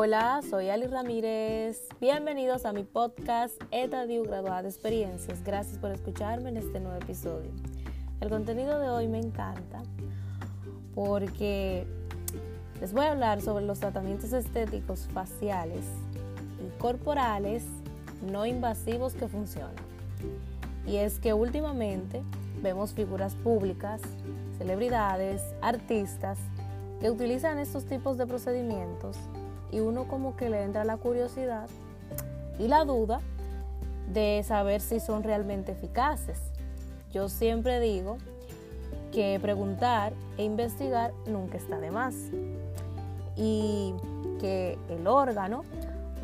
Hola, soy Ali Ramírez. Bienvenidos a mi podcast Etadio Graduada de Experiencias. Gracias por escucharme en este nuevo episodio. El contenido de hoy me encanta porque les voy a hablar sobre los tratamientos estéticos faciales y corporales no invasivos que funcionan. Y es que últimamente vemos figuras públicas, celebridades, artistas que utilizan estos tipos de procedimientos y uno como que le entra la curiosidad y la duda de saber si son realmente eficaces. Yo siempre digo que preguntar e investigar nunca está de más y que el órgano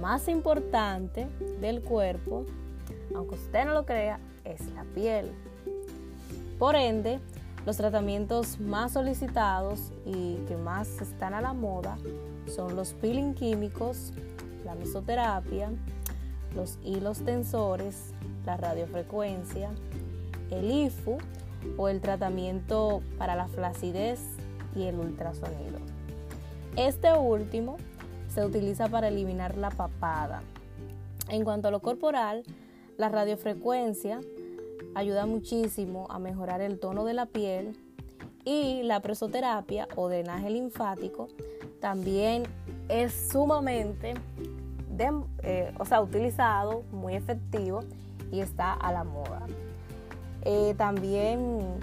más importante del cuerpo, aunque usted no lo crea, es la piel. Por ende, los tratamientos más solicitados y que más están a la moda son los peeling químicos, la mesoterapia, los hilos tensores, la radiofrecuencia, el IFU o el tratamiento para la flacidez y el ultrasonido. Este último se utiliza para eliminar la papada. En cuanto a lo corporal, la radiofrecuencia ayuda muchísimo a mejorar el tono de la piel y la presoterapia o drenaje linfático también es sumamente eh, o sea, utilizado, muy efectivo y está a la moda. Eh, también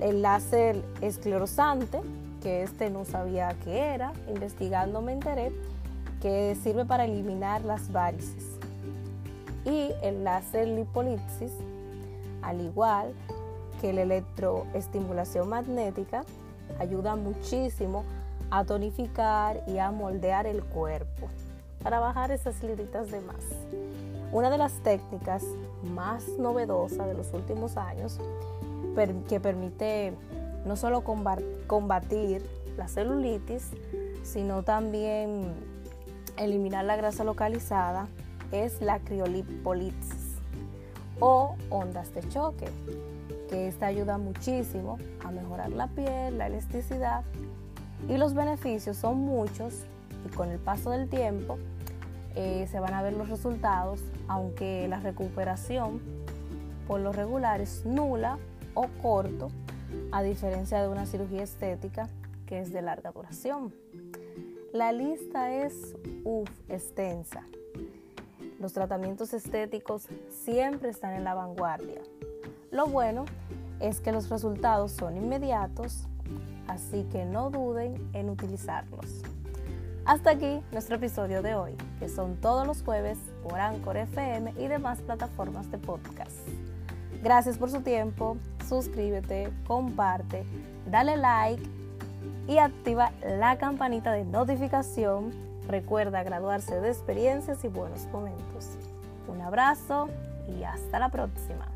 el láser esclerosante, que este no sabía qué era, investigando me enteré que sirve para eliminar las varices. Y el láser lipolipsis, al igual que la electroestimulación magnética, ayuda muchísimo a tonificar y a moldear el cuerpo para bajar esas liritas de más. Una de las técnicas más novedosas de los últimos años que permite no solo combatir la celulitis, sino también eliminar la grasa localizada, es la criolipolipsis o ondas de choque, que esta ayuda muchísimo a mejorar la piel, la elasticidad y los beneficios son muchos y con el paso del tiempo eh, se van a ver los resultados, aunque la recuperación por lo regular es nula o corto, a diferencia de una cirugía estética que es de larga duración. La lista es uf, extensa los tratamientos estéticos siempre están en la vanguardia. Lo bueno es que los resultados son inmediatos, así que no duden en utilizarlos. Hasta aquí nuestro episodio de hoy, que son todos los jueves por Anchor FM y demás plataformas de podcast. Gracias por su tiempo, suscríbete, comparte, dale like y activa la campanita de notificación Recuerda graduarse de experiencias y buenos momentos. Un abrazo y hasta la próxima.